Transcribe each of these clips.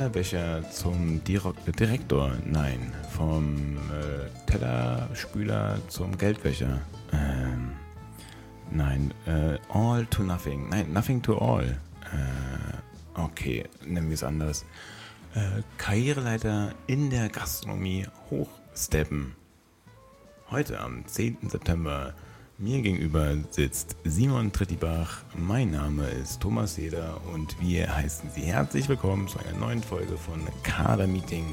Tellerbecher zum Diro Direktor, nein. Vom äh, Tellerspüler zum Geldwäscher. Ähm, nein, äh, all to nothing. Nein, nothing to all. Äh, okay, nennen wir es anders. Äh, Karriereleiter in der Gastronomie hochsteppen. Heute am 10. September mir gegenüber sitzt Simon Trittibach. Mein Name ist Thomas Seder und wir heißen Sie herzlich willkommen zu einer neuen Folge von Kader Meeting.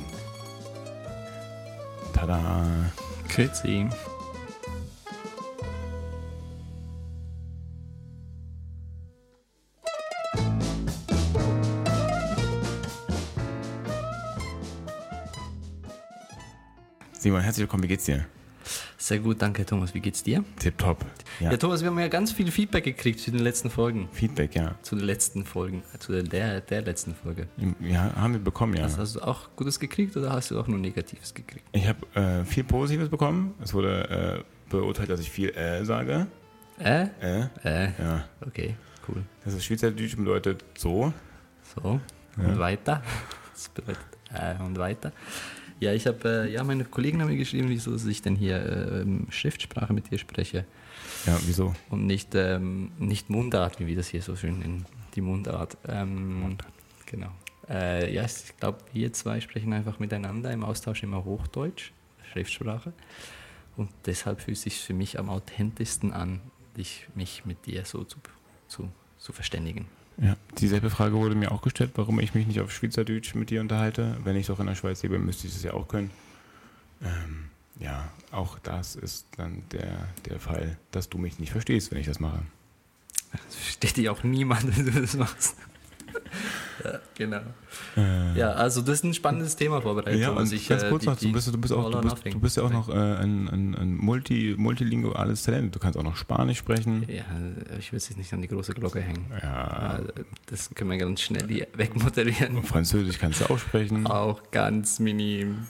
Tada! Grüezi. Simon, herzlich willkommen, wie geht's dir? Sehr gut, danke Thomas. Wie geht's dir? Tipptopp. Ja. ja, Thomas, wir haben ja ganz viel Feedback gekriegt zu den letzten Folgen. Feedback, ja. Zu den letzten Folgen, äh, zu der, der letzten Folge. Ja, haben wir bekommen, ja. Also hast du auch Gutes gekriegt oder hast du auch nur Negatives gekriegt? Ich habe äh, viel Positives bekommen. Es wurde äh, beurteilt, dass ich viel äh sage. Äh? Äh? Äh. Ja. Okay, cool. Das ist Schweizerdeutsch bedeutet so. So. Und ja. weiter. Das bedeutet äh und weiter. Ja, ich habe, äh, ja, meine Kollegen haben mir geschrieben, wieso ich denn hier äh, Schriftsprache mit dir spreche. Ja, wieso? Und nicht, ähm, nicht Mundart, wie wir das hier so schön nennen. Die Mundart. Ähm, Mundart. Genau. Äh, ja, ich glaube, wir zwei sprechen einfach miteinander im Austausch immer Hochdeutsch, Schriftsprache. Und deshalb fühlt es sich für mich am authentischsten an, dich, mich mit dir so zu, zu, zu verständigen. Ja, dieselbe Frage wurde mir auch gestellt, warum ich mich nicht auf Schweizerdeutsch mit dir unterhalte. Wenn ich doch in der Schweiz lebe, müsste ich das ja auch können. Ähm, ja, auch das ist dann der, der Fall, dass du mich nicht verstehst, wenn ich das mache. Das versteht dich auch niemand, wenn du das machst. Ja, genau. Äh, ja, also das ist ein spannendes Thema vorbereitet. Ja, und ich, ganz äh, kurz noch, du bist, du bist, auch, du bist, du bist ja auch noch äh, ein, ein, ein multi, multilinguales Talent. Du kannst auch noch Spanisch sprechen. Ja, ich will es jetzt nicht an die große Glocke hängen. Ja. Das können wir ganz schnell wegmoderieren. Französisch kannst du auch sprechen. Auch ganz minim.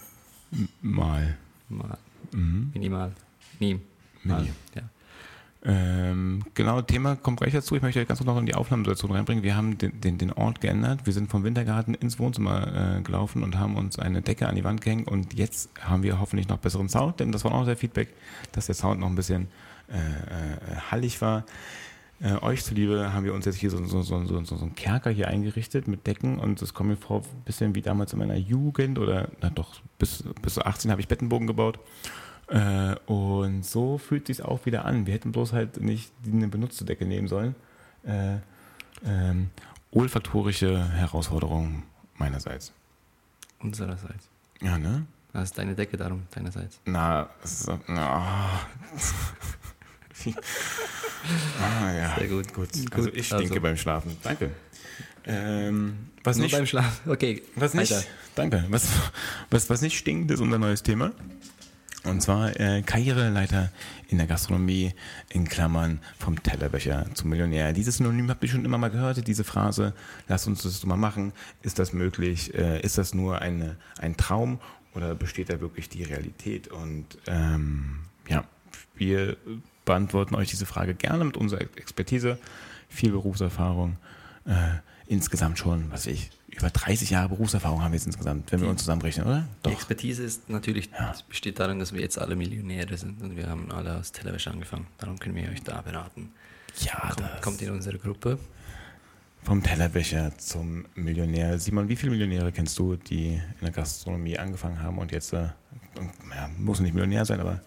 Mal. Mal. Mhm. Minimal. Nie. Mini. Ja. Ähm, genau, Thema kommt gleich dazu. Ich möchte ganz kurz noch in die Aufnahmesituation reinbringen. Wir haben den, den, den Ort geändert. Wir sind vom Wintergarten ins Wohnzimmer äh, gelaufen und haben uns eine Decke an die Wand gehängt. Und jetzt haben wir hoffentlich noch besseren Sound, denn das war auch der Feedback, dass der Sound noch ein bisschen äh, äh, hallig war. Äh, euch zuliebe haben wir uns jetzt hier so, so, so, so, so einen Kerker hier eingerichtet mit Decken und es kommt mir vor, ein bisschen wie damals in meiner Jugend oder na doch, bis, bis 18 habe ich Bettenbogen gebaut. Äh, und so fühlt sich auch wieder an. Wir hätten bloß halt nicht eine benutzte Decke nehmen sollen. Äh, ähm, olfaktorische Herausforderung meinerseits. Unsererseits. Ja, ne? Das ist deine Decke darum, deinerseits. Na, so, na. ah, ja. Sehr gut. gut. Also ich stinke also. beim Schlafen. Danke. Ähm, was Nur nicht, beim Schlafen. Okay. Was nicht, danke. Was, was, was nicht stinkt, ist unser neues Thema. Und zwar äh, Karriereleiter in der Gastronomie, in Klammern vom Tellerbecher zum Millionär. Dieses Synonym habt ihr schon immer mal gehört, diese Phrase, lass uns das mal machen. Ist das möglich? Äh, ist das nur eine, ein Traum oder besteht da wirklich die Realität? Und ähm, ja, wir beantworten euch diese Frage gerne mit unserer Expertise, viel Berufserfahrung, äh, insgesamt schon, was ich, über 30 Jahre Berufserfahrung haben wir jetzt insgesamt, wenn wir uns zusammenrechnen, oder? Doch. Die Expertise ist natürlich, ja. besteht darin, dass wir jetzt alle Millionäre sind und wir haben alle aus Tellerwäsche angefangen. Darum können wir euch da beraten. Ja, kommt, das. Kommt in unsere Gruppe. Vom Tellerwäscher zum Millionär. Simon, wie viele Millionäre kennst du, die in der Gastronomie angefangen haben und jetzt, äh, ja, muss nicht Millionär sein, aber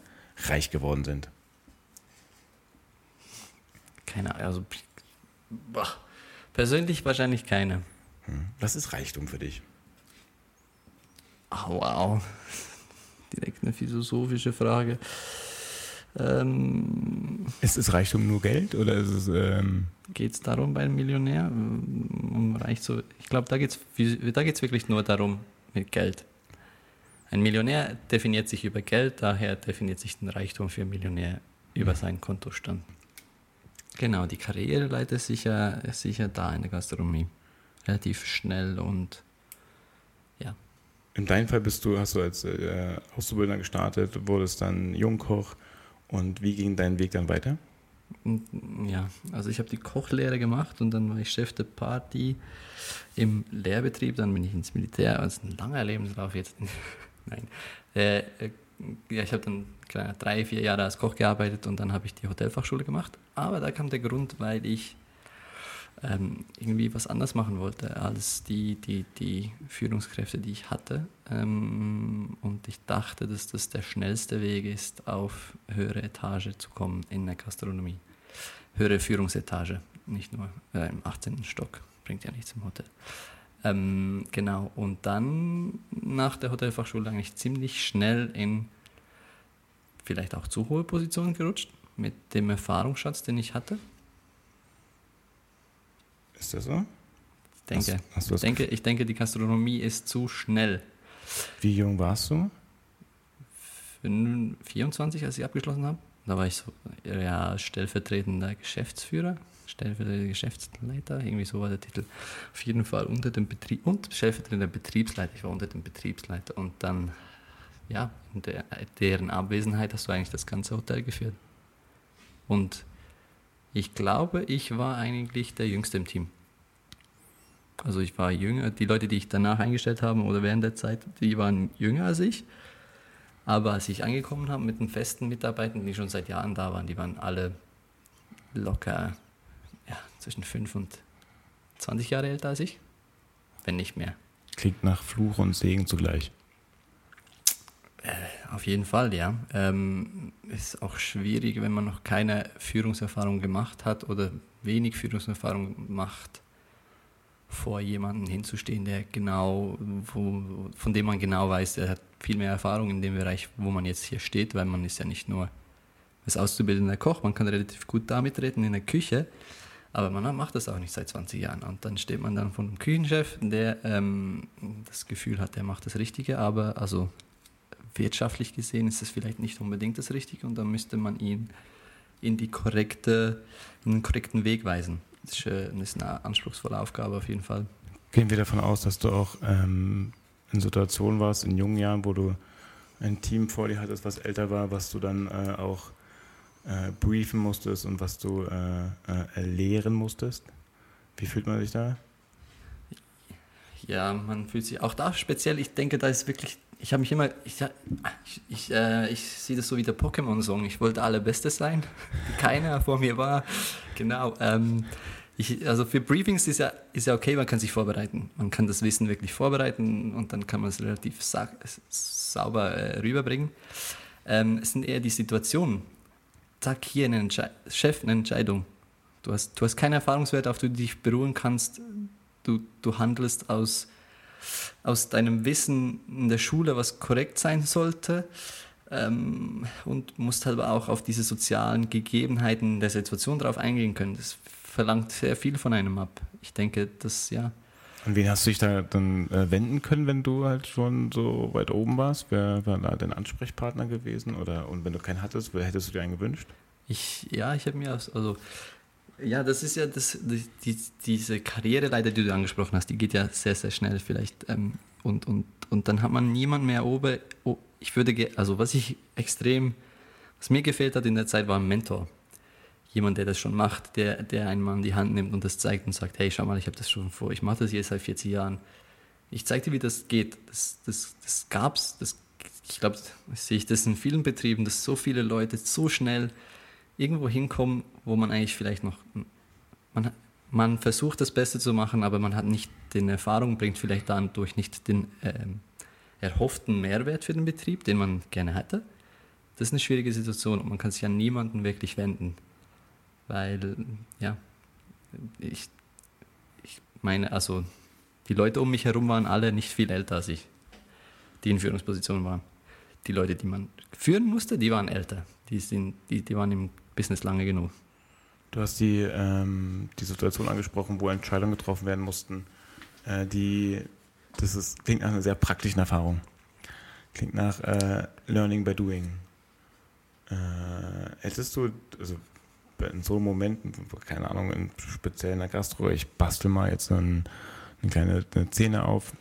reich geworden sind? Keine Ahnung, also boah, persönlich wahrscheinlich keine. Hm. Was ist Reichtum für dich? Oh, wow. Direkt eine philosophische Frage. Ähm, ist es Reichtum nur Geld oder ist es. Ähm geht es darum bei einem Millionär? Um reich zu, ich glaube, da geht es da geht's wirklich nur darum mit Geld. Ein Millionär definiert sich über Geld, daher definiert sich ein Reichtum für einen Millionär über mhm. seinen Kontostand. Genau, die Karriereleiter ist sicher, sicher da in der Gastronomie relativ schnell und ja. In deinem Fall bist du, hast du als äh, Auszubildender gestartet, wurdest dann Jungkoch und wie ging dein Weg dann weiter? Ja, also ich habe die Kochlehre gemacht und dann war ich Chef der Party im Lehrbetrieb, dann bin ich ins Militär, also ein langer Lebenslauf jetzt. Nein. Äh, äh, ja, ich habe dann drei, vier Jahre als Koch gearbeitet und dann habe ich die Hotelfachschule gemacht. Aber da kam der Grund, weil ich ähm, irgendwie was anders machen wollte als die, die, die Führungskräfte, die ich hatte. Ähm, und ich dachte, dass das der schnellste Weg ist, auf höhere Etage zu kommen in der Gastronomie. Höhere Führungsetage, nicht nur äh, im 18. Stock, bringt ja nichts im Hotel. Ähm, genau, und dann nach der Hotelfachschule eigentlich ziemlich schnell in vielleicht auch zu hohe Positionen gerutscht, mit dem Erfahrungsschatz, den ich hatte. Ist das so? Ich denke, hast, hast ich, denke ich denke, die Gastronomie ist zu schnell. Wie jung warst du? 24, als ich abgeschlossen habe. Da war ich so ja, stellvertretender Geschäftsführer, stellvertretender Geschäftsleiter, irgendwie so war der Titel. Auf jeden Fall unter dem Betrieb und stellvertretender Betriebsleiter. Ich war unter dem Betriebsleiter und dann, ja, in der, deren Abwesenheit hast du eigentlich das ganze Hotel geführt. Und ich glaube, ich war eigentlich der Jüngste im Team. Also ich war jünger, die Leute, die ich danach eingestellt habe oder während der Zeit, die waren jünger als ich. Aber als ich angekommen habe mit den festen Mitarbeitern, die schon seit Jahren da waren, die waren alle locker ja, zwischen 5 und 20 Jahre älter als ich, wenn nicht mehr. Klingt nach Fluch und Segen zugleich. Äh, auf jeden Fall, ja. Ähm, ist auch schwierig, wenn man noch keine Führungserfahrung gemacht hat oder wenig Führungserfahrung macht, vor jemanden hinzustehen, der genau, wo, von dem man genau weiß, der hat viel mehr Erfahrung in dem Bereich, wo man jetzt hier steht, weil man ist ja nicht nur als auszubildender Koch, man kann relativ gut damit reden in der Küche, aber man macht das auch nicht seit 20 Jahren. Und dann steht man dann vor einem Küchenchef, der ähm, das Gefühl hat, der macht das Richtige, aber also wirtschaftlich gesehen ist es vielleicht nicht unbedingt das Richtige und dann müsste man ihn in, die korrekte, in den korrekten Weg weisen. Das ist, äh, das ist eine anspruchsvolle Aufgabe auf jeden Fall. Gehen wir davon aus, dass du auch ähm, in Situationen warst, in jungen Jahren, wo du ein Team vor dir hattest, was älter war, was du dann äh, auch äh, briefen musstest und was du äh, äh erlehren musstest? Wie fühlt man sich da? Ja, man fühlt sich auch da speziell, ich denke, da ist wirklich ich habe mich immer, ich, ich, ich, äh, ich sehe das so wie der Pokémon-Song. Ich wollte allerbeste sein, keiner vor mir war. Genau. Ähm, ich, also für Briefings ist ja, ist ja okay, man kann sich vorbereiten. Man kann das Wissen wirklich vorbereiten und dann kann man es relativ sa sauber äh, rüberbringen. Ähm, es sind eher die Situationen. Zack, hier eine Chef, eine Entscheidung. Du hast, du hast keinen Erfahrungswert, auf den du dich beruhen kannst. Du, du handelst aus aus deinem Wissen in der Schule, was korrekt sein sollte. Ähm, und musst halt auch auf diese sozialen Gegebenheiten der Situation drauf eingehen können. Das verlangt sehr viel von einem ab. Ich denke, das ja. An wen hast du dich da dann äh, wenden können, wenn du halt schon so weit oben warst? Wer war da dein Ansprechpartner gewesen? Oder und wenn du keinen hattest, wer hättest du dir einen gewünscht? Ich, ja, ich habe mir also ja, das ist ja das, die, diese Karriereleiter, die du angesprochen hast, die geht ja sehr, sehr schnell vielleicht. Ähm, und, und, und dann hat man niemand mehr oben. Oh, ich würde, also was ich extrem, was mir gefehlt hat in der Zeit, war ein Mentor. Jemand, der das schon macht, der, der einen Mann die Hand nimmt und das zeigt und sagt, hey, schau mal, ich habe das schon vor, ich mache das jetzt seit 40 Jahren. Ich zeige dir, wie das geht. Das, das, das gab's. Das, ich glaube, sehe ich das in vielen Betrieben, dass so viele Leute so schnell irgendwo hinkommen, wo man eigentlich vielleicht noch, man, man versucht das Beste zu machen, aber man hat nicht den Erfahrung, bringt vielleicht dadurch nicht den ähm, erhofften Mehrwert für den Betrieb, den man gerne hätte. Das ist eine schwierige Situation und man kann sich an niemanden wirklich wenden, weil, ja, ich, ich meine, also die Leute um mich herum waren alle nicht viel älter als ich, die in Führungspositionen waren. Die Leute, die man führen musste, die waren älter. Die, sind, die, die waren im Business lange genug. Du hast die, ähm, die Situation angesprochen, wo Entscheidungen getroffen werden mussten. Äh, die, das ist, klingt nach einer sehr praktischen Erfahrung. Klingt nach äh, Learning by Doing. Äh, hättest du, also in so Momenten, keine Ahnung, in, speziell in der Gastro, ich bastel mal jetzt ein, eine kleine eine Szene auf,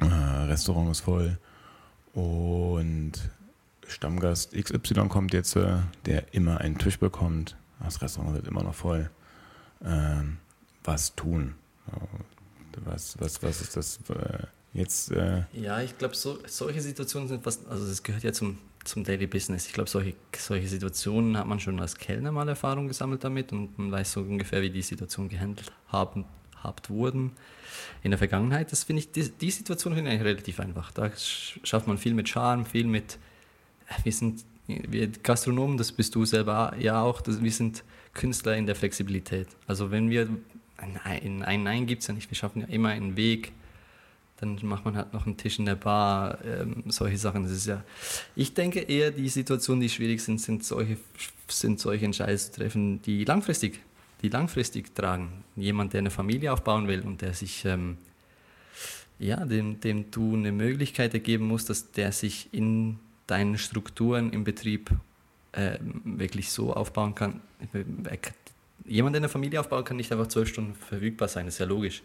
äh, Restaurant ist voll und Stammgast XY kommt jetzt, äh, der immer einen Tisch bekommt, das Restaurant wird immer noch voll. Ähm, was tun? Was, was, was ist das äh, jetzt? Äh ja, ich glaube, so, solche Situationen sind fast, also das gehört ja zum, zum Daily Business. Ich glaube, solche, solche Situationen hat man schon als Kellner mal Erfahrung gesammelt damit und man weiß so ungefähr, wie die Situation gehandelt haben, habt wurden in der Vergangenheit. Das finde ich, die, die Situation finde ich relativ einfach. Da schafft man viel mit Charme, viel mit, äh, wir sind wir Gastronomen, das bist du selber ja auch, das, wir sind Künstler in der Flexibilität. Also wenn wir ein, ein Nein gibt es ja nicht. Wir schaffen ja immer einen Weg. Dann macht man halt noch einen Tisch in der Bar, ähm, solche Sachen. Das ist ja, ich denke eher, die Situationen, die schwierig sind, sind solche, sind solche Entscheidungen zu treffen, die langfristig, die langfristig tragen. Jemand, der eine Familie aufbauen will und der sich, ähm, ja, dem, dem du eine Möglichkeit ergeben musst, dass der sich in deinen Strukturen im Betrieb äh, wirklich so aufbauen kann, jemand, der eine Familie aufbaut, kann nicht einfach zwölf Stunden verfügbar sein, das ist ja logisch.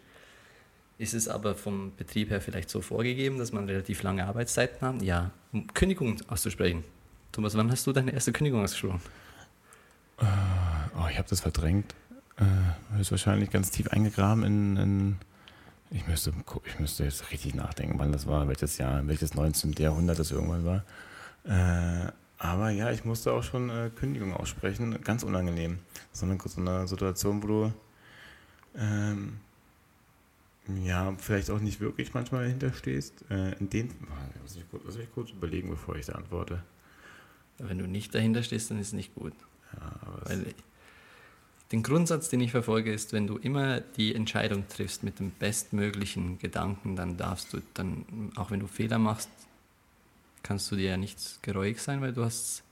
Ist es aber vom Betrieb her vielleicht so vorgegeben, dass man relativ lange Arbeitszeiten hat? Ja, um Kündigung auszusprechen. Thomas, wann hast du deine erste Kündigung ausgesprochen? Uh, oh, ich habe das verdrängt. Uh, höchstwahrscheinlich ganz tief eingegraben in, in, ich, müsste, ich müsste jetzt richtig nachdenken, wann das war, welches Jahr, welches 19. Jahrhundert das irgendwann war. Uh, aber ja, ich musste auch schon äh, Kündigung aussprechen. Ganz unangenehm. So eine, so eine Situation, wo du ähm, ja, vielleicht auch nicht wirklich manchmal dahinter stehst. Äh, in den, muss ich, kurz, muss ich kurz überlegen, bevor ich da antworte. Wenn du nicht dahinter stehst, dann ist es nicht gut. Ja, Weil den Grundsatz, den ich verfolge, ist, wenn du immer die Entscheidung triffst mit dem bestmöglichen Gedanken, dann darfst du dann, auch wenn du Fehler machst, kannst du dir ja nicht geräuig sein, weil du hast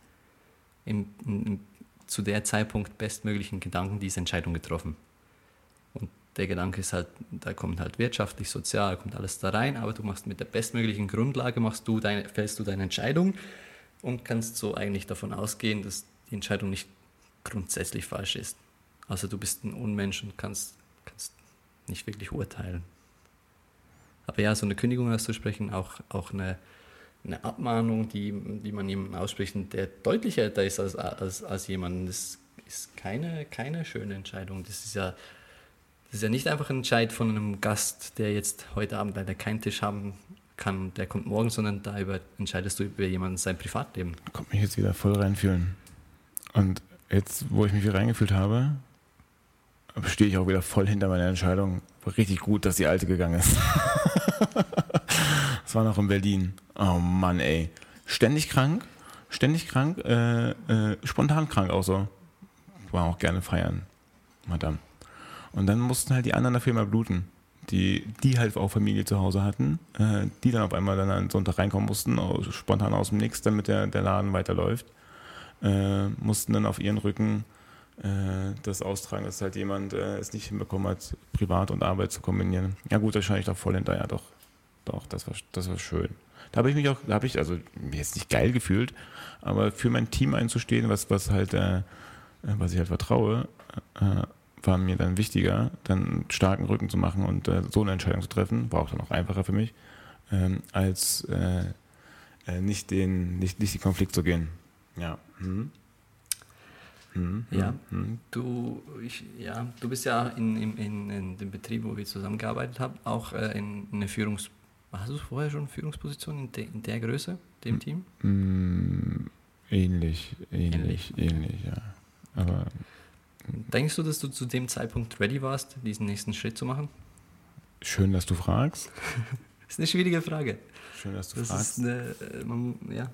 im, im, zu der Zeitpunkt bestmöglichen Gedanken diese Entscheidung getroffen. Der Gedanke ist halt, da kommt halt wirtschaftlich, sozial, kommt alles da rein, aber du machst mit der bestmöglichen Grundlage, machst du deine, fällst du deine Entscheidung und kannst so eigentlich davon ausgehen, dass die Entscheidung nicht grundsätzlich falsch ist. Also du bist ein Unmensch und kannst, kannst nicht wirklich urteilen. Aber ja, so eine Kündigung auszusprechen, auch, auch eine, eine Abmahnung, die, die man jemandem ausspricht, der deutlich älter ist als, als, als jemand. Das ist keine, keine schöne Entscheidung. Das ist ja das ist ja nicht einfach ein Entscheid von einem Gast, der jetzt heute Abend leider keinen Tisch haben kann, der kommt morgen, sondern da entscheidest du über jemanden sein Privatleben. Kommt mich jetzt wieder voll reinfühlen. Und jetzt, wo ich mich wieder reingefühlt habe, stehe ich auch wieder voll hinter meiner Entscheidung. War richtig gut, dass die alte gegangen ist. das war noch in Berlin. Oh Mann, ey. Ständig krank, ständig krank, äh, äh, spontan krank auch so. War auch gerne feiern, Madame. Und dann mussten halt die anderen dafür mal bluten. Die, die halt auch Familie zu Hause hatten, äh, die dann auf einmal dann an Sonntag reinkommen mussten, aus, spontan aus dem Nix, damit der, der Laden weiterläuft, äh, mussten dann auf ihren Rücken äh, das austragen, dass halt jemand äh, es nicht hinbekommen hat, Privat und Arbeit zu kombinieren. Ja gut, da scheine ich doch voll hinterher, doch, doch, das war, das war schön. Da habe ich mich auch, da habe ich, also jetzt nicht geil gefühlt, aber für mein Team einzustehen, was, was halt, äh, was ich halt vertraue, war mir dann wichtiger, dann einen starken Rücken zu machen und äh, so eine Entscheidung zu treffen, war auch dann auch einfacher für mich, ähm, als äh, äh, nicht, den, nicht, nicht den Konflikt zu gehen. Ja. Hm. Hm, ja, hm, hm. Du, ich, ja, du bist ja in, in, in, dem Betrieb, wo wir zusammengearbeitet haben, auch äh, in, in eine Führungs... Hast du vorher schon eine Führungsposition in, de, in der Größe, dem Team? Hm, ähnlich, ähnlich, ähnlich, ähnlich, ja. Aber Denkst du, dass du zu dem Zeitpunkt ready warst, diesen nächsten Schritt zu machen? Schön, dass du fragst. das ist eine schwierige Frage. Schön, dass du das fragst. Ist eine, äh, man, ja.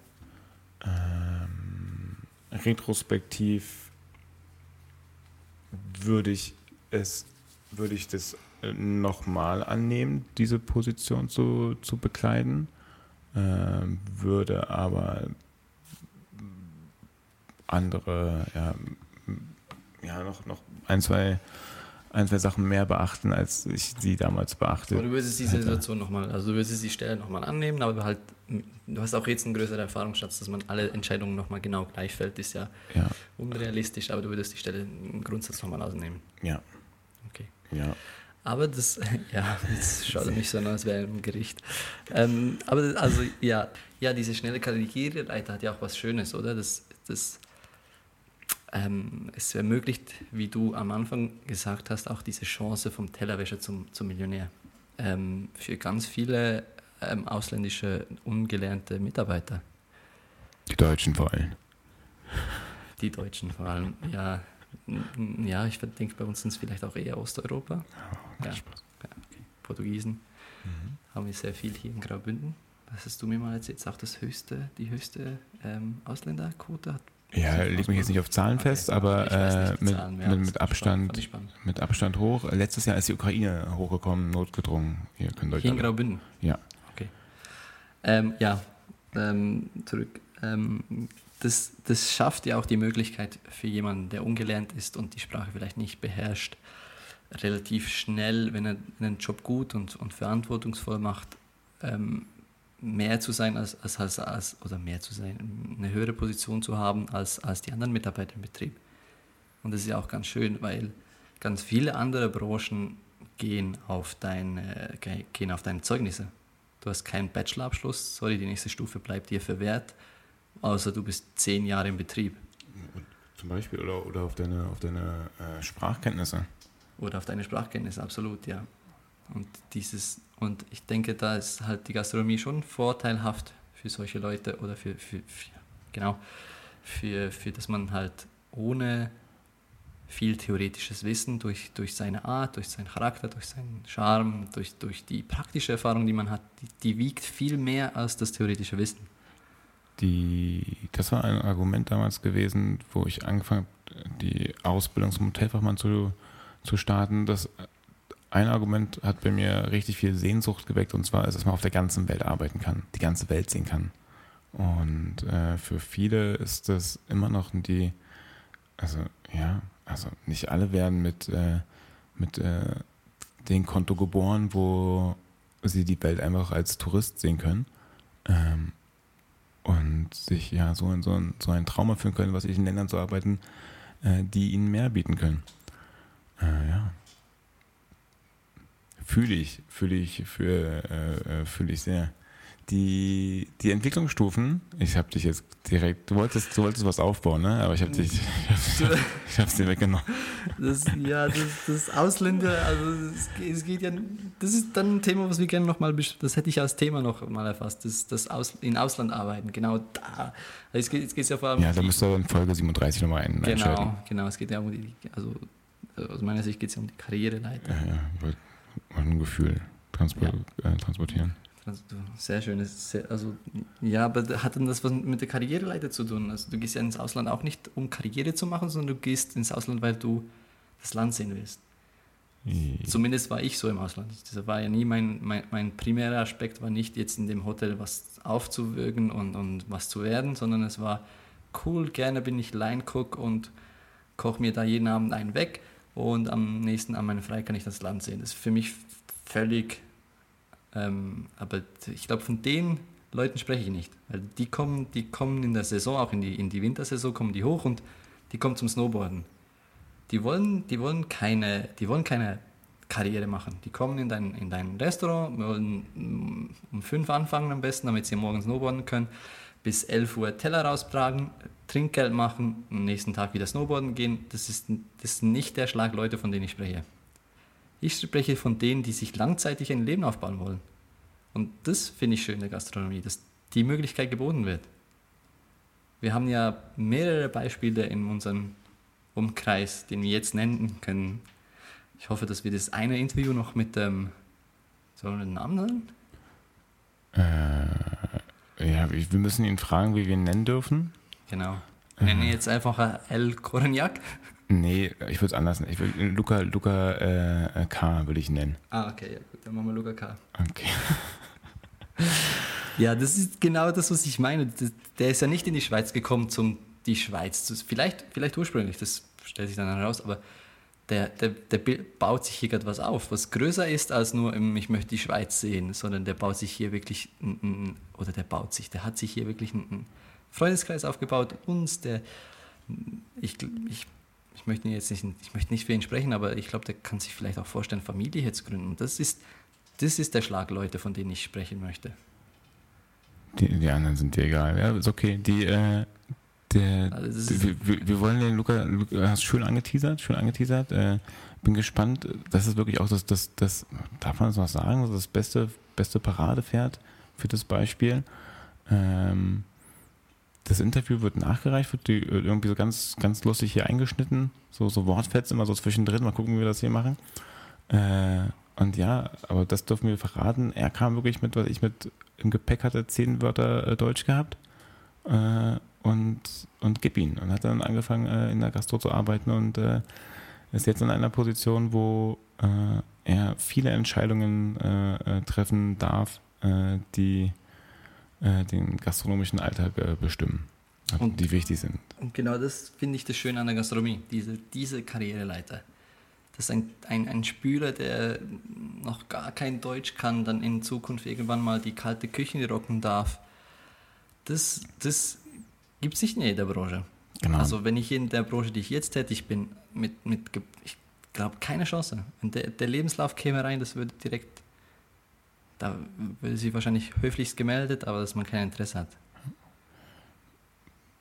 Ähm, retrospektiv würde ich es, würde ich das äh, nochmal annehmen, diese Position zu, zu bekleiden, ähm, würde aber andere ja, ja, noch, noch ein, zwei, ein, zwei Sachen mehr beachten, als ich sie damals beachte. Aber du würdest diese Situation nochmal, also du würdest die Stelle nochmal annehmen, aber halt, du hast auch jetzt einen größeren Erfahrungsschatz, dass man alle Entscheidungen nochmal genau gleich fällt, ist ja, ja, unrealistisch, aber du würdest die Stelle im Grundsatz nochmal ausnehmen. Ja. Okay. Ja. Aber das, ja, das schaut nicht so an, als wäre ein Gericht. Ähm, aber also, ja, ja, diese schnelle Karriereleiter hat ja auch was Schönes, oder? Das, das ähm, es ermöglicht, wie du am Anfang gesagt hast, auch diese Chance vom Tellerwäscher zum, zum Millionär. Ähm, für ganz viele ähm, ausländische, ungelernte Mitarbeiter. Die Deutschen vor allem. Die Deutschen vor allem, ja. Ja, ich denke, bei uns sind es vielleicht auch eher Osteuropa. Ja, Ja. Spaß. Ja, okay. Portugiesen haben wir sehr viel hier in Graubünden. Das hast du mir mal erzählt, ist auch das höchste, die höchste ähm, Ausländerquote hat. Ja, leg mich jetzt nicht auf Zahlen Okay, fest, aber äh, mit, Zahlen mit, mit Abstand, spannend. mit Abstand hoch. Letztes Jahr ist die Ukraine hochgekommen, notgedrungen. Hier könnt ihr euch Hier in Graubünden. Ja. Okay. Ähm, ja, ähm, zurück. Ähm, das, das schafft ja auch die Möglichkeit für jemanden, der ungelernt ist und die Sprache vielleicht nicht beherrscht, relativ schnell, wenn er einen Job gut und, und verantwortungsvoll macht, ähm, mehr zu sein als, als, als, als, oder mehr zu sein, eine höhere Position zu haben als, als die anderen Mitarbeiter im Betrieb. Und das ist ja auch ganz schön, weil ganz viele andere Branchen gehen auf deine, ge- gehen auf deine Zeugnisse. Du hast keinen Bachelorabschluss, sorry, die nächste Stufe bleibt dir verwehrt, außer du bist zehn Jahre im Betrieb Zum Beispiel oder, oder auf deine, auf deine äh, Sprachkenntnisse. oder auf deine Sprachkenntnisse, absolut, ja. Und dieses, und ich denke, da ist halt die Gastronomie schon vorteilhaft für solche Leute oder für, für, für genau, für, für dass man halt ohne viel theoretisches Wissen durch, durch seine Art, durch seinen Charakter, durch seinen Charme, durch, durch die praktische Erfahrung, die man hat, die, die wiegt viel mehr als das theoretische Wissen. Die, das war ein Argument damals gewesen, wo ich angefangen habe, die Ausbildung zum Hotelfachmann zu, zu starten. Das ein Argument hat bei mir richtig viel Sehnsucht geweckt und zwar ist, dass man auf der ganzen Welt arbeiten kann, die ganze Welt sehen kann. Und äh, für viele ist das immer noch die, also ja, also nicht alle werden mit, äh, mit äh, dem Konto geboren, wo sie die Welt einfach als Tourist sehen können. Ähm, und sich ja so in so, ein, so einen Traum erfüllen können, was ich in Ländern zu arbeiten, äh, die ihnen mehr bieten können. Äh, ja. Fühle ich, fühle ich, für, äh, äh, fühle ich sehr. Die, die Entwicklungsstufen, ich habe dich jetzt direkt, du wolltest, du wolltest was aufbauen, ne? Aber ich habe dich, ich habe dir weggenommen. Das, ja, das, das Ausländer, also es, geht- es geht ja, das ist dann ein Thema, was wir gerne nochmal, das hätte ich als Thema noch mal erfasst, das, das Aus, in Ausland arbeiten, genau da. Also es geht jetzt geht's ja vor allem Ja, da müsst ihr in Folge 37 nochmal ein, einschalten. Genau, genau, es geht ja um die, also aus meiner Sicht geht es ja um die Karriereleiter. Ja, ja, ein Gefühl transpor äh, transportieren. Sehr schön. Sehr, also, ja, aber hat denn das was mit der Karriereleiter zu tun? Also, du gehst ja ins Ausland auch nicht, um Karriere zu machen, sondern du gehst ins Ausland, weil du das Land sehen willst. Zumindest war ich so im Ausland. Das war ja nie mein, mein, mein primärer Aspekt, war nicht jetzt in dem Hotel was aufzuwirken und, und was zu werden, sondern es war cool, gerne bin ich Line-Cook und koche mir da jeden Abend einen weg und am nächsten an meinem Frei kann ich das Land sehen. Das ist für mich völlig, ähm, aber ich glaube, von den Leuten spreche ich nicht, weil die kommen, die kommen in der Saison, auch in die, in die Wintersaison, kommen die hoch und die kommen zum Snowboarden. Die wollen, die wollen keine, die wollen keine Karriere machen. Die kommen in dein, in dein Restaurant, wollen mm, um fünf anfangen am besten, damit sie morgens snowboarden können, bis 11 Uhr Teller raustragen, Trinkgeld machen, am nächsten Tag wieder snowboarden gehen. Das ist, das ist nicht der Schlag Leute, von denen ich spreche. Ich spreche von denen, die sich langzeitig ein Leben aufbauen wollen. Und das finde ich schön in der Gastronomie, dass die Möglichkeit geboten wird. Wir haben ja mehrere Beispiele in unserem Umkreis, den wir jetzt nennen können. Ich hoffe, dass wir das eine Interview noch mit dem, sollen wir den Namen nennen? Äh, ja, wir müssen ihn fragen, wie wir ihn nennen dürfen. Genau. Wir nennen ihn jetzt einfach El Corniac. Nee, ich würde es anders nennen. Ich würd, Luca, Luca äh, K. würde ich nennen. Ah, okay, ja, gut, dann machen wir Luca K. Okay. Ja, das ist genau das, was ich meine. Der ist ja nicht in die Schweiz gekommen, um die Schweiz zu. Vielleicht, vielleicht ursprünglich, das stellt sich dann heraus, aber der, der, der baut sich hier gerade was auf, was größer ist als nur, im, ich möchte die Schweiz sehen, sondern der baut sich hier wirklich, ein, oder der baut sich, der hat sich hier wirklich einen Freundeskreis aufgebaut, uns, der, ich, ich, ich möchte jetzt nicht, ich möchte nicht für ihn sprechen, aber ich glaube, der kann sich vielleicht auch vorstellen, Familie zu gründen. Und das ist, das ist der Schlag Leute, von denen ich sprechen möchte. Die, die anderen sind dir egal. Ja, ist okay. Die, äh, Der, also wir, wir, wollen den Luca, Luca hast schön angeteasert, schön angeteasert. Äh, bin gespannt. Das ist wirklich auch das, das, das darf man das noch sagen, das beste, beste Paradepferd für das Beispiel. Ähm, das Interview wird nachgereicht, wird irgendwie so ganz, ganz lustig hier eingeschnitten. So, so Wortfetzen immer so zwischendrin. Mal gucken, wie wir das hier machen. Äh, und ja, aber das dürfen wir verraten. Er kam wirklich mit, was ich mit im Gepäck hatte, zehn Wörter äh, Deutsch gehabt. Äh, und, und gib ihn. Und hat dann angefangen, äh, in der Gastro zu arbeiten und äh, ist jetzt in einer Position, wo äh, er viele Entscheidungen äh, treffen darf, die den gastronomischen Alltag bestimmen. Und die wichtig sind. Und genau das finde ich das Schöne an der Gastronomie, diese, diese Karriereleiter. Dass ein, ein, ein Spüler, der noch gar kein Deutsch kann, dann in Zukunft irgendwann mal die kalte Küche rocken darf. Das, das gibt es nicht in jeder Branche. Genau. Also wenn ich in der Branche, die ich jetzt tätig bin, mit, mit ich glaube, keine Chance. Wenn der, der Lebenslauf käme rein, das würde direkt, da würde sie wahrscheinlich höflichst gemeldet, aber dass man kein Interesse hat.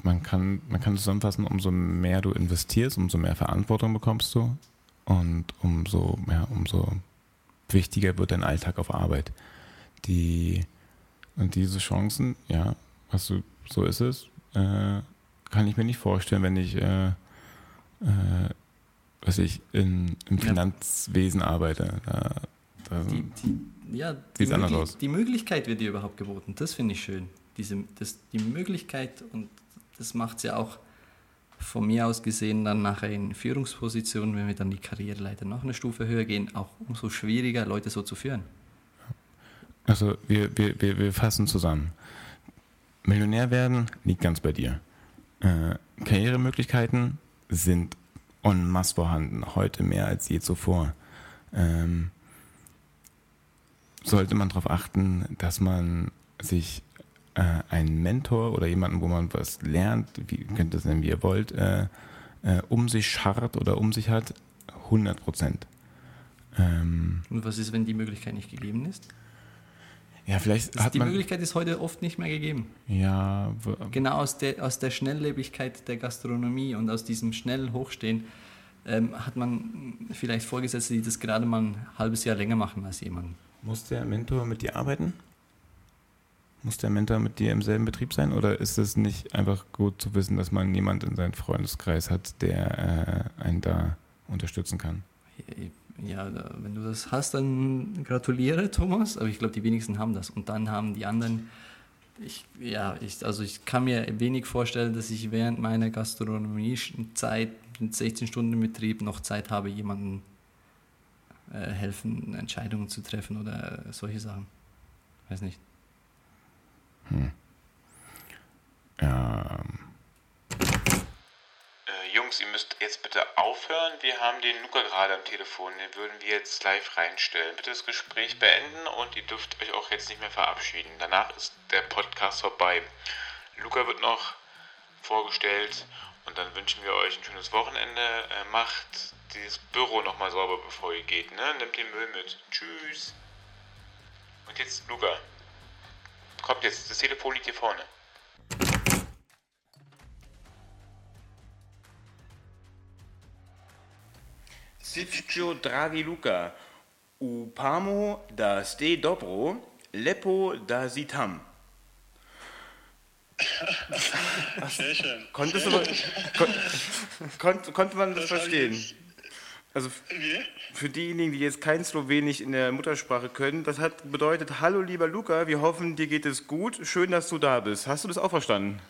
Man kann, man kann zusammenfassen, umso mehr du investierst, umso mehr Verantwortung bekommst du und umso, ja, umso wichtiger wird dein Alltag auf Arbeit. Die, und diese Chancen, ja, hast du, so ist es, äh, kann ich mir nicht vorstellen, wenn ich, äh, äh, was ich in, im Finanzwesen arbeite. Da, da die, die, ja, die, anders aus. die Möglichkeit wird dir überhaupt geboten. Das finde ich schön. Diese, das, die Möglichkeit und das macht es ja auch von mir aus gesehen dann nachher in Führungspositionen, wenn wir dann die Karriereleiter noch eine Stufe höher gehen, auch umso schwieriger, Leute so zu führen. Also wir, wir, wir, wir fassen zusammen. Millionär werden liegt ganz bei dir. Äh, Karrieremöglichkeiten sind en masse vorhanden, heute mehr als je zuvor. Ähm, sollte man darauf achten, dass man sich äh, einen Mentor oder jemanden, wo man was lernt, wie könnt ihr das nennen, wie ihr wollt, äh, äh, um sich scharrt oder um sich hat, 100 Prozent. Ähm, Und was ist, wenn die Möglichkeit nicht gegeben ist? Ja, vielleicht hat die man, Möglichkeit ist heute oft nicht mehr gegeben. Ja. Genau aus der, aus der Schnelllebigkeit der Gastronomie und aus diesem schnellen Hochstehen ähm, hat man vielleicht Vorgesetzte, die das gerade mal ein halbes Jahr länger machen als jemand. Muss der Mentor mit dir arbeiten? Muss der Mentor mit dir im selben Betrieb sein? Oder ist es nicht einfach gut zu wissen, dass man jemand in seinem Freundeskreis hat, der äh, einen da unterstützen kann? Ja, wenn du das hast, dann gratuliere, Thomas. Aber ich glaube, die wenigsten haben das. Und dann haben die anderen, ich, ja, ich, also ich kann mir wenig vorstellen, dass ich während meiner Gastronomie-Zeit mit 16 Stunden im Betrieb noch Zeit habe, jemandem äh, helfen, Entscheidungen zu treffen oder solche Sachen. Weiß nicht. Hm. Ähm. Jungs, ihr müsst jetzt bitte aufhören. Wir haben den Luca gerade am Telefon. Den würden wir jetzt live reinstellen. Bitte das Gespräch beenden und ihr dürft euch auch jetzt nicht mehr verabschieden. Danach ist der Podcast vorbei. Luca wird noch vorgestellt und dann wünschen wir euch ein schönes Wochenende. Äh, macht dieses Büro nochmal sauber, bevor ihr geht. Ne? Nehmt den Müll mit. Tschüss. Und jetzt Luca. Kommt jetzt, das Telefon liegt hier vorne. Sitcho dragi Luca, upamo da ste dobro, lepo da sitam. Sehr schön. Konntest du, kon, konnte man das, das verstehen? Also für diejenigen, die jetzt kein Slowenisch in der Muttersprache können, das hat bedeutet, hallo lieber Luca, wir hoffen, dir geht es gut, schön, dass du da bist. Hast du das auch verstanden?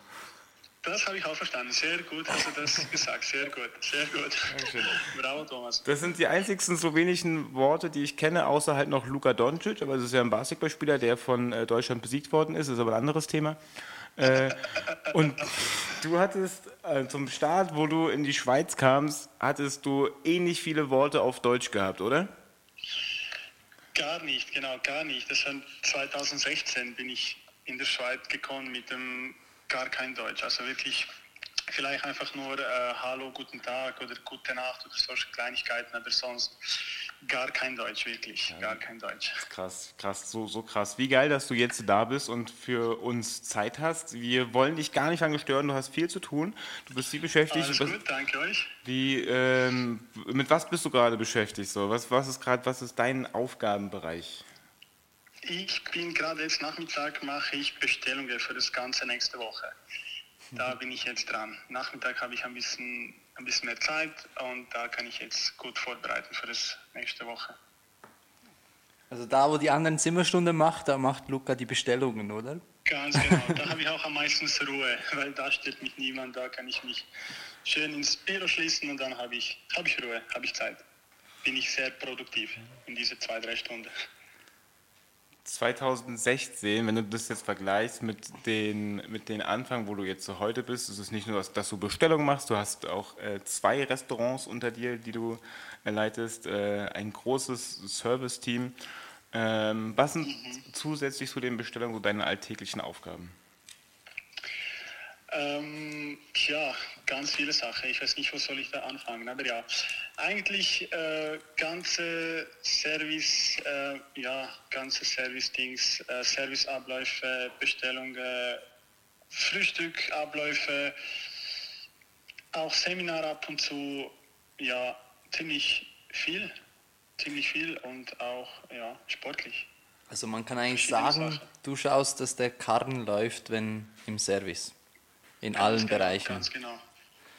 Das habe ich auch verstanden. Sehr gut hast du das gesagt. Sehr gut. Sehr gut. Dankeschön. Bravo, Thomas. Das sind die einzigsten slowenischen Worte, die ich kenne, außer halt noch Luka Doncic. Aber es ist ja ein Basketballspieler, der von äh, Deutschland besiegt worden ist. Das ist aber ein anderes Thema. Äh, und du hattest äh, zum Start, wo du in die Schweiz kamst, hattest du ähnlich viele Worte auf Deutsch gehabt, oder? Gar nicht, genau, gar nicht. Das war 2016 bin ich in der Schweiz gekommen mit dem gar kein Deutsch. Also wirklich vielleicht einfach nur äh, Hallo, guten Tag oder gute Nacht oder solche Kleinigkeiten, aber sonst gar kein Deutsch, wirklich, ja. gar kein Deutsch. Krass, krass, so, so krass. Wie geil, dass du jetzt da bist und für uns Zeit hast. Wir wollen dich gar nicht lange stören, du hast viel zu tun. Du bist viel beschäftigt. Alles gut, danke euch. Wie, ähm, mit was bist du gerade beschäftigt? So? Was, was ist gerade, was ist dein Aufgabenbereich? Ich bin gerade jetzt Nachmittag, mache ich Bestellungen für das ganze nächste Woche. Da bin ich jetzt dran. Nachmittag habe ich ein bisschen, ein bisschen mehr Zeit und da kann ich jetzt gut vorbereiten für das nächste Woche. Also da, wo die anderen Zimmerstunde macht, da macht Luca die Bestellungen, oder? Ganz genau. Da habe ich auch am meisten Ruhe, weil da steht mich niemand, da kann ich mich schön ins Büro schließen und dann habe ich, habe ich Ruhe, habe ich Zeit. Bin ich sehr produktiv in diese zwei, drei Stunden. 2016, wenn du das jetzt vergleichst mit den, mit den Anfang, wo du jetzt so heute bist, ist es nicht nur, dass, dass du Bestellungen machst, du hast auch äh, zwei Restaurants unter dir, die du äh, leitest, äh, ein großes Service-Team. Ähm, was sind mhm. zusätzlich zu den Bestellungen so deine alltäglichen Aufgaben? Ähm, ja, ganz viele Sachen. Ich weiß nicht, wo soll ich da anfangen. Aber ja, eigentlich äh, ganze Service, äh, ja, ganze Service-Dings, äh, Serviceabläufe, Bestellungen, Frühstückabläufe, auch Seminar ab und zu, ja, ziemlich viel, ziemlich viel und auch, ja, sportlich. Also man kann eigentlich sagen, Sachen. du schaust, dass der Karren läuft, wenn im Service. In ganz allen genau, Bereichen. Ganz genau.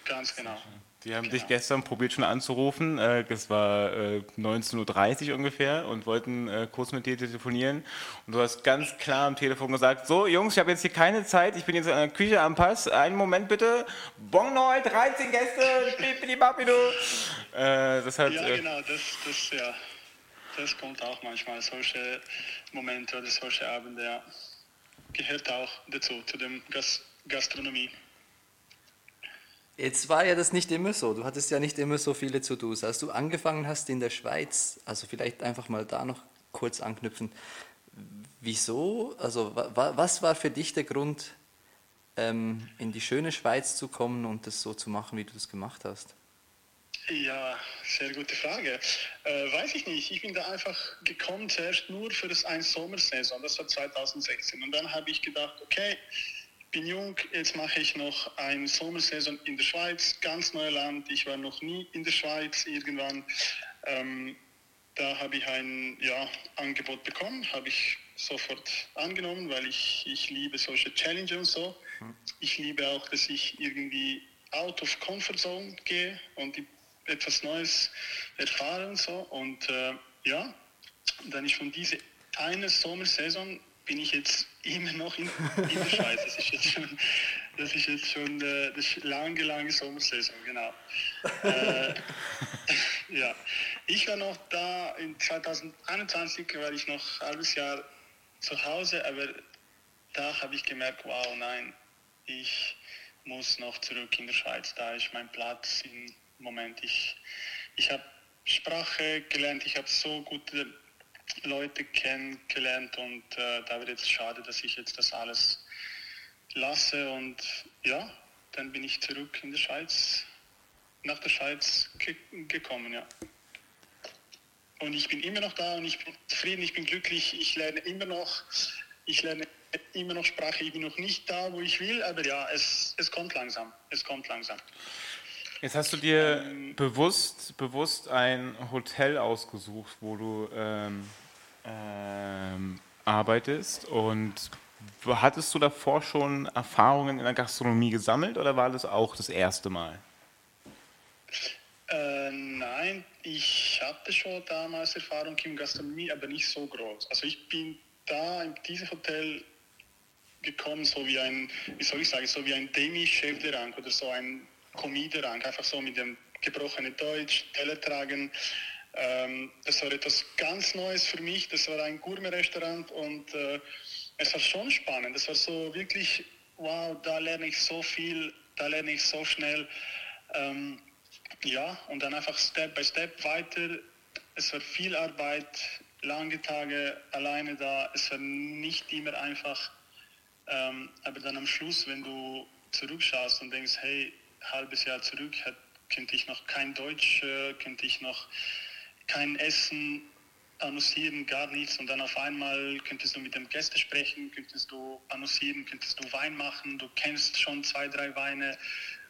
Ganz genau. Die haben genau. dich gestern probiert schon anzurufen. Es war 19.30 Uhr ungefähr und wollten äh, kurz mit dir telefonieren. Und du hast ganz klar am Telefon gesagt: So, Jungs, ich habe jetzt hier keine Zeit. Ich bin jetzt in der Küche am Pass. Einen Moment bitte. Bon neu, 13 Gäste. äh, das hat, ja, äh, genau. Das, das, ja, das kommt auch manchmal. Solche Momente oder solche Abende. Ja. Gehört auch dazu, zu dem Gast Gastronomie. Jetzt war ja das nicht immer so. Du hattest ja nicht immer so viele To-Dos. Als du angefangen hast in der Schweiz, also vielleicht einfach mal da noch kurz anknüpfen. Wieso? Also was war für dich der Grund, ähm, in die schöne Schweiz zu kommen und das so zu machen, wie du das gemacht hast? Ja, sehr gute Frage. Äh, weiß ich nicht. Ich bin da einfach gekommen zuerst nur für das ein Sommersaison. Das war 2016. Und dann habe ich gedacht, okay, bin jung, jetzt mache ich noch eine Sommersaison in der Schweiz, ganz neues Land. Ich war noch nie in der Schweiz irgendwann. Ähm, da habe ich ein ja, Angebot bekommen, habe ich sofort angenommen, weil ich, ich liebe solche Challenges und so. Hm. Ich liebe auch, dass ich irgendwie out of comfort zone gehe und etwas Neues erfahre und so. Und äh, ja, dann ist von dieser eine Sommersaison bin ich jetzt immer noch in, in der Schweiz. Das ist jetzt schon, das ist jetzt schon äh, das lange, lange Sommersaison, genau. äh, ja, ich war noch da, in 2021 war ich noch ein halbes Jahr zu Hause, aber da habe ich gemerkt, wow, nein, ich muss noch zurück in der Schweiz, da ist mein Platz im Moment. Ich, ich habe Sprache gelernt, ich habe so gute Leute kennengelernt und äh, da wird jetzt schade, dass ich jetzt das alles lasse und ja, dann bin ich zurück in der Schweiz, nach der Schweiz ge gekommen, ja. Und ich bin immer noch da und ich bin zufrieden, ich bin glücklich, ich lerne immer noch, ich lerne immer noch Sprache, ich bin noch nicht da, wo ich will, aber ja, es, es kommt langsam, es kommt langsam. Jetzt hast du dir ähm, bewusst, bewusst ein Hotel ausgesucht, wo du ähm, ähm, arbeitest. Und hattest du davor schon Erfahrungen in der Gastronomie gesammelt oder war das auch das erste Mal? Äh, nein, ich hatte schon damals Erfahrung in Gastronomie, aber nicht so groß. Also ich bin da in dieses Hotel gekommen, so wie ein, wie soll ich sagen, so wie ein Demi-Chef de Rang oder so ein Commis Rang, einfach so mit dem gebrochenen Deutsch, Teller tragen, ähm, das war etwas ganz Neues für mich. Das war ein Gourmet-Restaurant und äh, es war schon spannend. Es war so wirklich, wow, da lerne ich so viel, da lerne ich so schnell. Ähm, ja, und dann einfach Step by Step weiter. Es war viel Arbeit, lange Tage alleine da. Es war nicht immer einfach. Ähm, aber dann am Schluss, wenn du zurückschaust und denkst, hey, halbes Jahr zurück, könnte ich noch kein Deutsch, äh, könnte ich noch kein Essen annoncieren, gar nichts. Und dann auf einmal könntest du mit dem Gäste sprechen, könntest du annoncieren, könntest du Wein machen, du kennst schon zwei, drei Weine.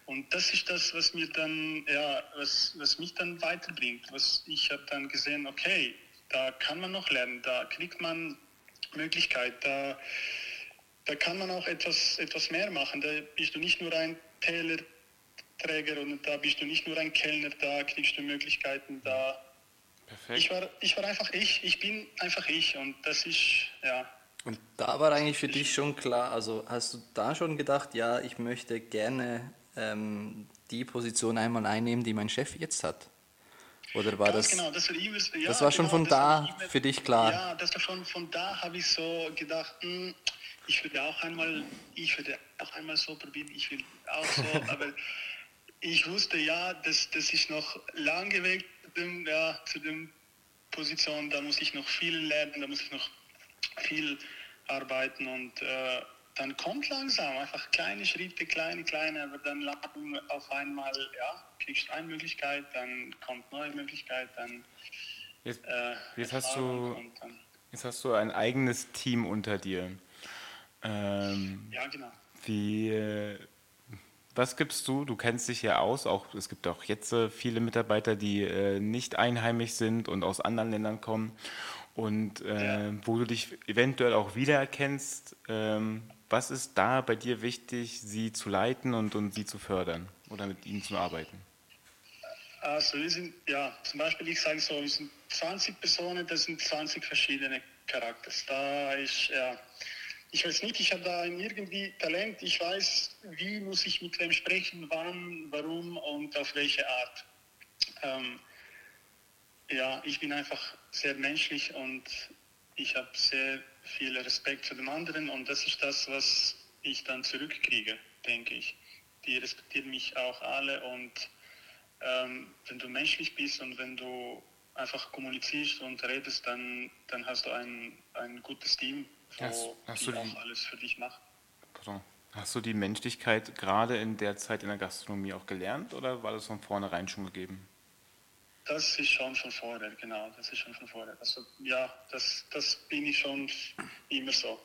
Und das ist das, was mir dann, ja, was, was mich dann weiterbringt, was ich habe dann gesehen, okay, da kann man noch lernen, da kriegt man Möglichkeit, da, da kann man auch etwas, etwas mehr machen, da bist du nicht nur ein Tellerträger und da bist du nicht nur ein Kellner, da kriegst du Möglichkeiten, da Perfekt. Ich war, ich war einfach ich, ich bin einfach ich und das ist, ja. Und da war eigentlich für dich schon klar, also hast du da schon gedacht, ja, ich möchte gerne ähm, die Position einmal einnehmen, die mein Chef jetzt hat? Oder war Ganz das, genau, das, war, ja, das war schon genau, von da war, für dich klar? Ja, das war schon von da, habe ich so gedacht, mh, hm, ich würde auch einmal, ich würde auch einmal so probieren, ich will auch so, aber ich wusste ja, dass das ist noch lange weg dem, ja, zu dem Position, da muss ich noch viel lernen, da muss ich noch viel arbeiten und äh, dann kommt langsam, einfach kleine Schritte, kleine, kleine, aber dann auf einmal, ja, kriegst du eine Möglichkeit, dann kommt neue Möglichkeit, dann jetzt, äh, jetzt hast du jetzt hast du ein eigenes Team unter dir. Ähm, ja, genau. Wie, äh, was gibst du? Du kennst dich ja aus, auch es gibt auch jetzt äh, viele Mitarbeiter, die äh, nicht einheimisch sind und aus anderen Ländern kommen und äh, ja. wo du dich eventuell auch wiedererkennst. Ähm, was ist da bei dir wichtig, sie zu leiten und, und sie zu fördern oder mit ihnen zu arbeiten? Also wir sind, ja, zum Beispiel, ich sage so, wir sind 20 Personen, das sind 20 verschiedene Charaktere. Da ist, ja, ich weiß nicht, ich habe da irgendwie Talent, ich weiß, wie muss ich mit wem sprechen, wann, warum und auf welche Art. Ähm, ja, ich bin einfach sehr menschlich und ich habe sehr viel Respekt für den anderen und das ist das, was ich dann zurückkriege, denke ich. Die respektieren mich auch alle und ähm, wenn du menschlich bist und wenn du einfach kommunizierst und redest, dann, dann hast du ein, ein gutes Team wo hast, hast die, die auch alles für dich macht. Pardon. Hast du die Menschlichkeit gerade in der Zeit in der Gastronomie auch gelernt oder war das von vornherein schon gegeben? Das ist schon von vorher, genau. Das ist schon von vorher. Also ja, das, das bin ich schon immer so.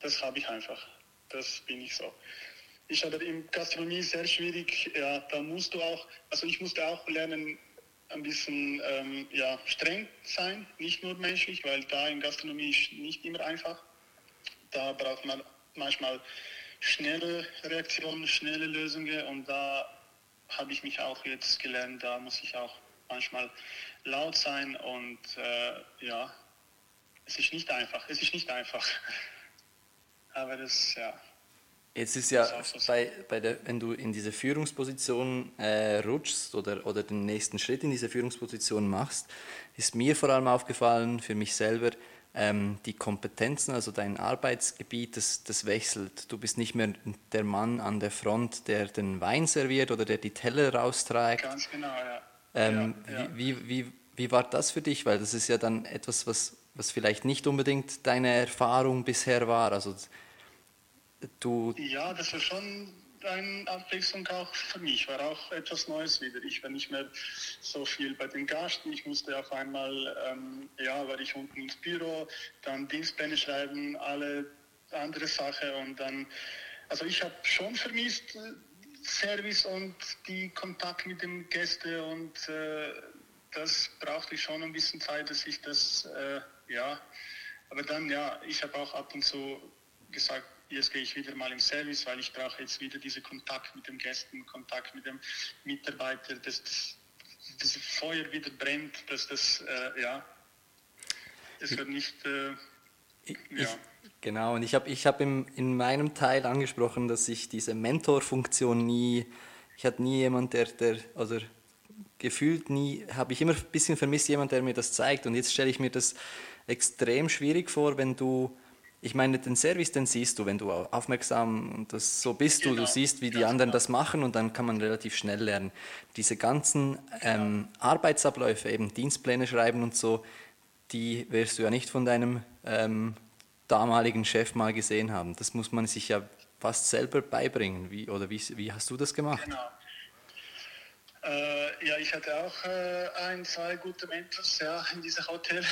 Das habe ich einfach. Das bin ich so. Ich habe in Gastronomie sehr schwierig, ja, da musst du auch, also ich musste auch lernen, ein bisschen ähm, ja, streng sein, nicht nur menschlich, weil da in Gastronomie ist nicht immer einfach. Da braucht man manchmal schnelle Reaktionen, schnelle Lösungen und da habe ich mich auch jetzt gelernt, da muss ich auch manchmal laut sein und äh, ja, es ist nicht einfach, es ist nicht einfach. Aber das, ja. Jetzt ist ja, so bei, bei der, wenn du in diese Führungsposition äh, rutschst oder, oder den nächsten Schritt in diese Führungsposition machst, ist mir vor allem aufgefallen, für mich selber, ähm, die Kompetenzen, also dein Arbeitsgebiet, das, das wechselt. Du bist nicht mehr der Mann an der Front, der den Wein serviert oder der die Teller rausträgt. Ganz genau, ja. Ähm, ja, ja. Wie, wie, wie war das für dich? Weil das ist ja dann etwas, was, was vielleicht nicht unbedingt deine Erfahrung bisher war. Also du ja, das war schon eine Abwechslung auch für mich, war auch etwas Neues wieder. Ich war nicht mehr so viel bei den Gasten. Ich musste auf einmal, ähm, ja, war ich unten ins Büro, dann Dienstpläne schreiben, alle andere Sachen und dann, also ich habe schon vermisst äh, Service und die Kontakt mit den Gästen und äh, das brauchte ich schon ein bisschen Zeit, dass ich das, äh, ja, aber dann, ja, ich habe auch ab und zu gesagt, jetzt gehe ich wieder mal im Service, weil ich brauche jetzt wieder diesen Kontakt mit den Gästen, Kontakt mit dem Mitarbeiter, dass das, das Feuer wieder brennt, dass das, äh, ja, es wird nicht, äh, ja. Ich, genau, und ich habe ich hab in meinem Teil angesprochen, dass ich diese Mentorfunktion nie, ich hatte nie jemand, der, der, oder gefühlt nie, habe ich immer ein bisschen vermisst, jemand, der mir das zeigt. Und jetzt stelle ich mir das extrem schwierig vor, wenn du ich meine, den Service, den siehst du, wenn du aufmerksam und das, so bist du, genau. du siehst, wie die anderen genau. das machen und dann kann man relativ schnell lernen. Diese ganzen ähm, Arbeitsabläufe, eben Dienstpläne schreiben und so, die wirst du ja nicht von deinem ähm, damaligen Chef mal gesehen haben. Das muss man sich ja fast selber beibringen. Wie, oder wie, wie hast du das gemacht? Genau. Äh, ja, ich hatte auch äh, ein, zwei gute Mentors ja, in diesem Hotel.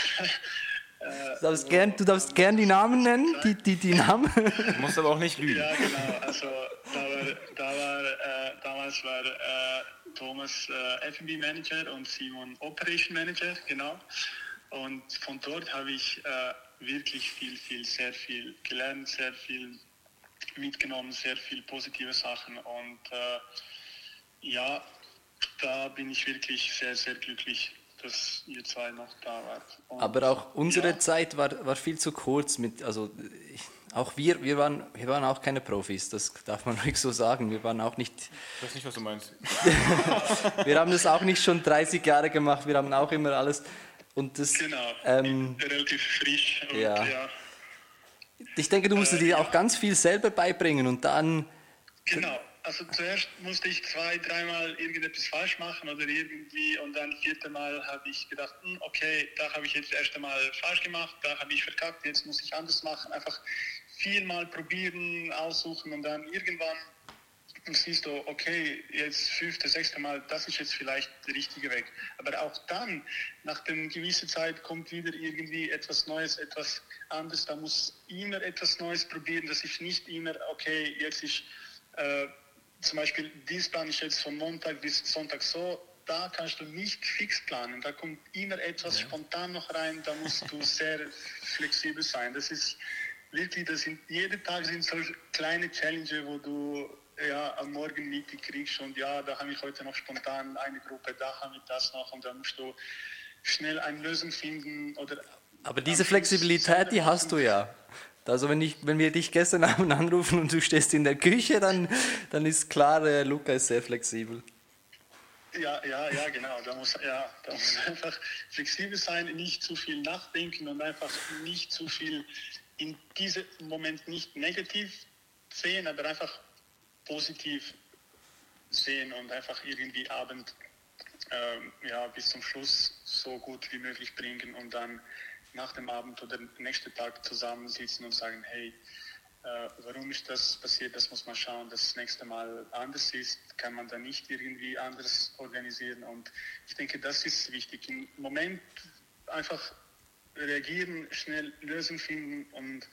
Du darfst, gern, du darfst gern die Namen nennen, die, die, die Namen. Du musst aber auch nicht lügen. Ja, genau. Also da war, da war, äh, damals war äh, Thomas äh, F&B Manager und Simon Operation Manager, genau. Und von dort habe ich äh, wirklich viel, viel, sehr viel gelernt, sehr viel mitgenommen, sehr viel positive Sachen. Und äh, ja, da bin ich wirklich sehr, sehr glücklich, dass ihr zwei noch da wart. Und, Aber auch unsere ja, Zeit war, war viel zu kurz mit, also ich, auch wir, wir waren, wir waren auch keine Profis, das darf man ruhig so sagen. Wir waren auch nicht, Ich weiß nicht, was du meinst. wir haben das auch nicht schon 30 Jahre gemacht, wir haben auch immer alles und das, Genau, ähm, relativ frisch. Und, ja. ja. ich denke, du musstest dir auch ganz viel selber beibringen und dann, Genau. Also zuerst musste ich zwei, dreimal irgendetwas falsch machen oder irgendwie und dann vierte Mal habe ich gedacht, hm, okay, da habe ich jetzt das erste Mal falsch gemacht, da habe ich verkackt, jetzt muss ich anders machen. Einfach viermal probieren, aussuchen und dann irgendwann siehst du, okay, jetzt fünfte, sechste Mal, das ist jetzt vielleicht der richtige Weg. Aber auch dann, nach einer gewissen Zeit, kommt wieder irgendwie etwas Neues, etwas anderes. Da muss immer etwas Neues probieren. Das ist nicht immer, okay, jetzt ist äh, zum Beispiel, dies Plan ist jetzt von Montag bis Sonntag so. Da kannst du nicht fix planen. Da kommt immer etwas spontan noch rein. Da musst du sehr flexibel sein. Das ist wirklich, das sind, jeden Tag sind so kleine Challenges, wo du ja, am Morgen Meeting kriegst und ja, da habe ich heute noch spontan eine Gruppe, da habe ich das noch und dann musst du schnell eine Lösung finden oder aber diese Flexibilität, die hast du ja. Also wenn, ich, wenn wir dich gestern Abend anrufen und du stehst in der Küche, dann, dann ist klar, äh, Luca ist sehr flexibel. Ja, ja, ja, genau. Da muss, ja, da muss einfach flexibel sein, nicht zu viel nachdenken und einfach nicht zu viel in diesem Moment nicht negativ sehen, aber einfach positiv sehen und einfach irgendwie Abend ähm, ja, bis zum Schluss so gut wie möglich bringen und dann nach dem Abend oder nächsten Tag zusammensitzen und sagen, hey, äh, warum ist das passiert, das muss man schauen, dass das nächste Mal anders ist, kann man da nicht irgendwie anders organisieren und ich denke, das ist wichtig. Im Moment einfach reagieren, schnell Lösungen finden und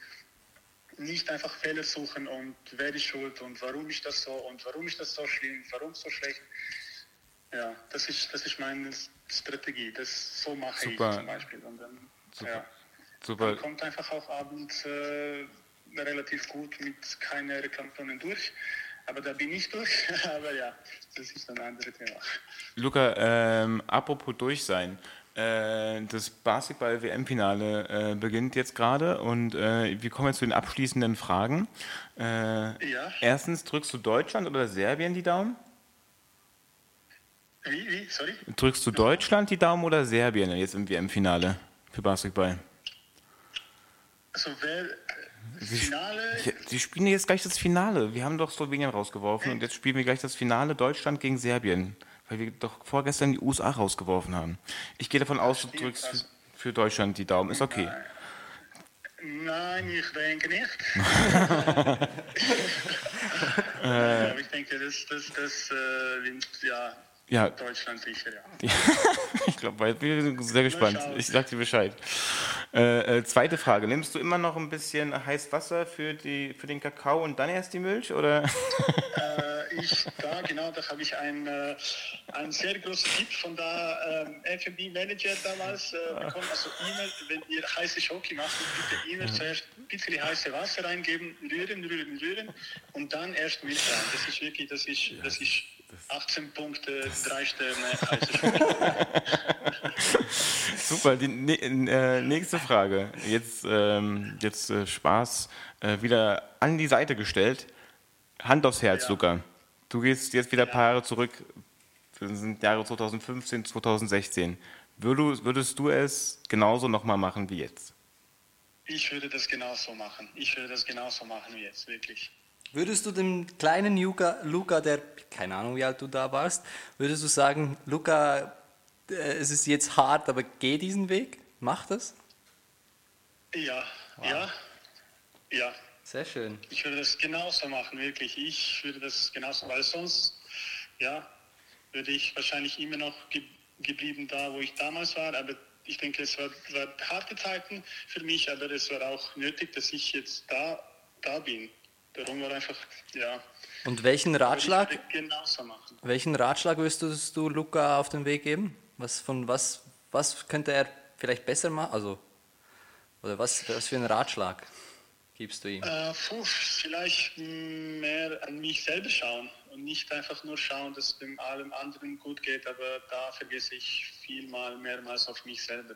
nicht einfach Fehler suchen und wer ist schuld und warum ist das so und warum ist das so schlimm, warum so schlecht. Ja, das ist, das ist meine Strategie. Das, so mache Super. ich zum Beispiel. Und dann, Super. Ja, Super. man kommt einfach auch abends äh, relativ gut mit keinen Reklamationen durch. Aber da bin ich durch. Aber ja, das ist ein anderes Thema. Luca, ähm, apropos durch sein. Äh, das Basketball-WM-Finale äh, beginnt jetzt gerade und äh, wir kommen jetzt zu den abschließenden Fragen. Ja, Erstens, drückst du Deutschland oder Serbien die Daumen? wie, wie, sorry? Drückst du Deutschland die Daumen oder Serbien jetzt im WM-Finale für Basketball? Also wer, äh, Finale, Ja, Sie spielen jetzt gleich das Finale. Wir haben doch Slowenien rausgeworfen und jetzt spielen wir gleich das Finale Deutschland gegen Serbien, weil wir doch vorgestern die USA rausgeworfen haben. Ich gehe davon aus, du drückst für Deutschland die Daumen. Ist okay. Nein, ich denke nicht. Ich denke, das, das, das äh, ja, Ja, Deutschland sicher, ja. ich glaube, ich bin sehr gespannt. Ich sag dir Bescheid. Äh, äh, zweite Frage. Nimmst du immer noch ein bisschen heiß Wasser für, die, für den Kakao und dann erst die Milch? Oder? Äh, ich, da, genau, da habe ich einen, äh, einen sehr großen Tipp von der ähm, F&B-Manager damals äh, bekommen. Also immer, wenn ihr heiße Schoki macht, bitte immer zuerst ein bisschen heiße Wasser reingeben, rühren, rühren, rühren und dann erst Milch rein. Das ist wirklich, das ist, das ist 18 Punkte, 3 Sterne heiße. Super, die äh, nächste Frage. Jetzt, ähm, jetzt äh, Spaß äh, wieder an die Seite gestellt. Hand aufs Herz, Ja. Luca. Du gehst jetzt wieder ein paar Jahre zurück. Das sind Jahre 2015, 2016. Würdest, würdest du es genauso nochmal machen wie jetzt? Ich würde das genauso machen. Ich würde das genauso machen wie jetzt, wirklich. Würdest du dem kleinen Luca, Luca, der, keine Ahnung wie alt du da warst, würdest du sagen, Luca, äh, es ist jetzt hart, aber geh diesen Weg? Mach das? Ja, ja, ja. Sehr schön. Ich würde das genauso machen, wirklich. Ich würde das genauso, weil sonst, ja, würde ich wahrscheinlich immer noch ge geblieben da, wo ich damals war. Aber ich denke, es war, war harte Zeiten für mich, aber es war auch nötig, dass ich jetzt da, da bin. Darum war einfach, ja. Und welchen Ratschlag, ich genauso machen. welchen Ratschlag würdest du Luca auf den Weg geben? Was, von was, was könnte er vielleicht besser machen? Also, oder was, was für einen Ratschlag gibst du ihm? Äh, puh, vielleicht mehr an mich selber schauen und nicht einfach nur schauen, dass es dem allem anderen gut geht, aber da vergesse ich vielmal mehrmals auf mich selber.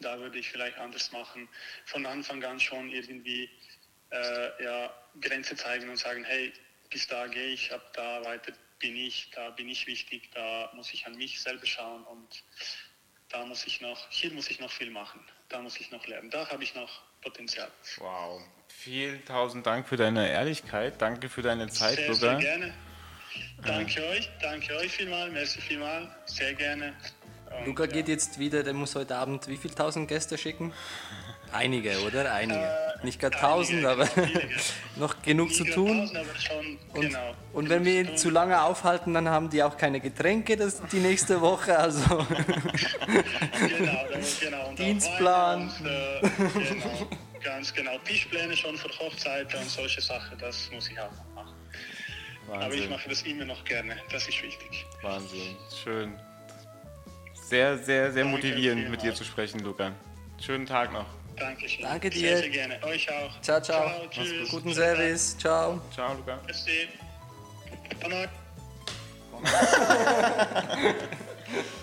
Da würde ich vielleicht anders machen. Von Anfang an schon irgendwie äh, ja, Grenze zeigen und sagen, hey, bis da gehe ich, ab da weiter bin ich, da bin ich wichtig, da muss ich an mich selber schauen und da muss ich noch, hier muss ich noch viel machen, da muss ich noch lernen, da habe ich noch Potenzial. Wow. Vielen tausend Dank für deine Ehrlichkeit. Danke für deine Zeit, Sehr, Luca. sehr gerne. Danke euch, danke euch vielmal, merci vielmal, sehr gerne. Und, Luca ja. geht jetzt wieder, der muss heute Abend wie viel tausend Gäste schicken? Einige, oder? Einige. Äh, Nicht gerade einige, tausend, aber noch genug zu tun. Und, und wenn wir ihn zu lange aufhalten, dann haben die auch keine Getränke das, die nächste Woche. Also Genau, genau. Dienstplan. Äh, genau, ganz genau. Tischpläne schon für Hochzeiten und solche Sachen, das muss ich auch noch machen. Aber ich Wahnsinn. mache das immer noch gerne, das ist wichtig. Wahnsinn. Schön. Sehr, sehr, sehr Danke motivierend mit dir zu sprechen, Luca. Schönen Tag noch. Dankeschön. Danke dir. Sehr, sehr gerne. Euch auch. ciao, ciao. Ciao, tschüss. Guten Service. Ciao. Ciao, Luca. Merci. Bye.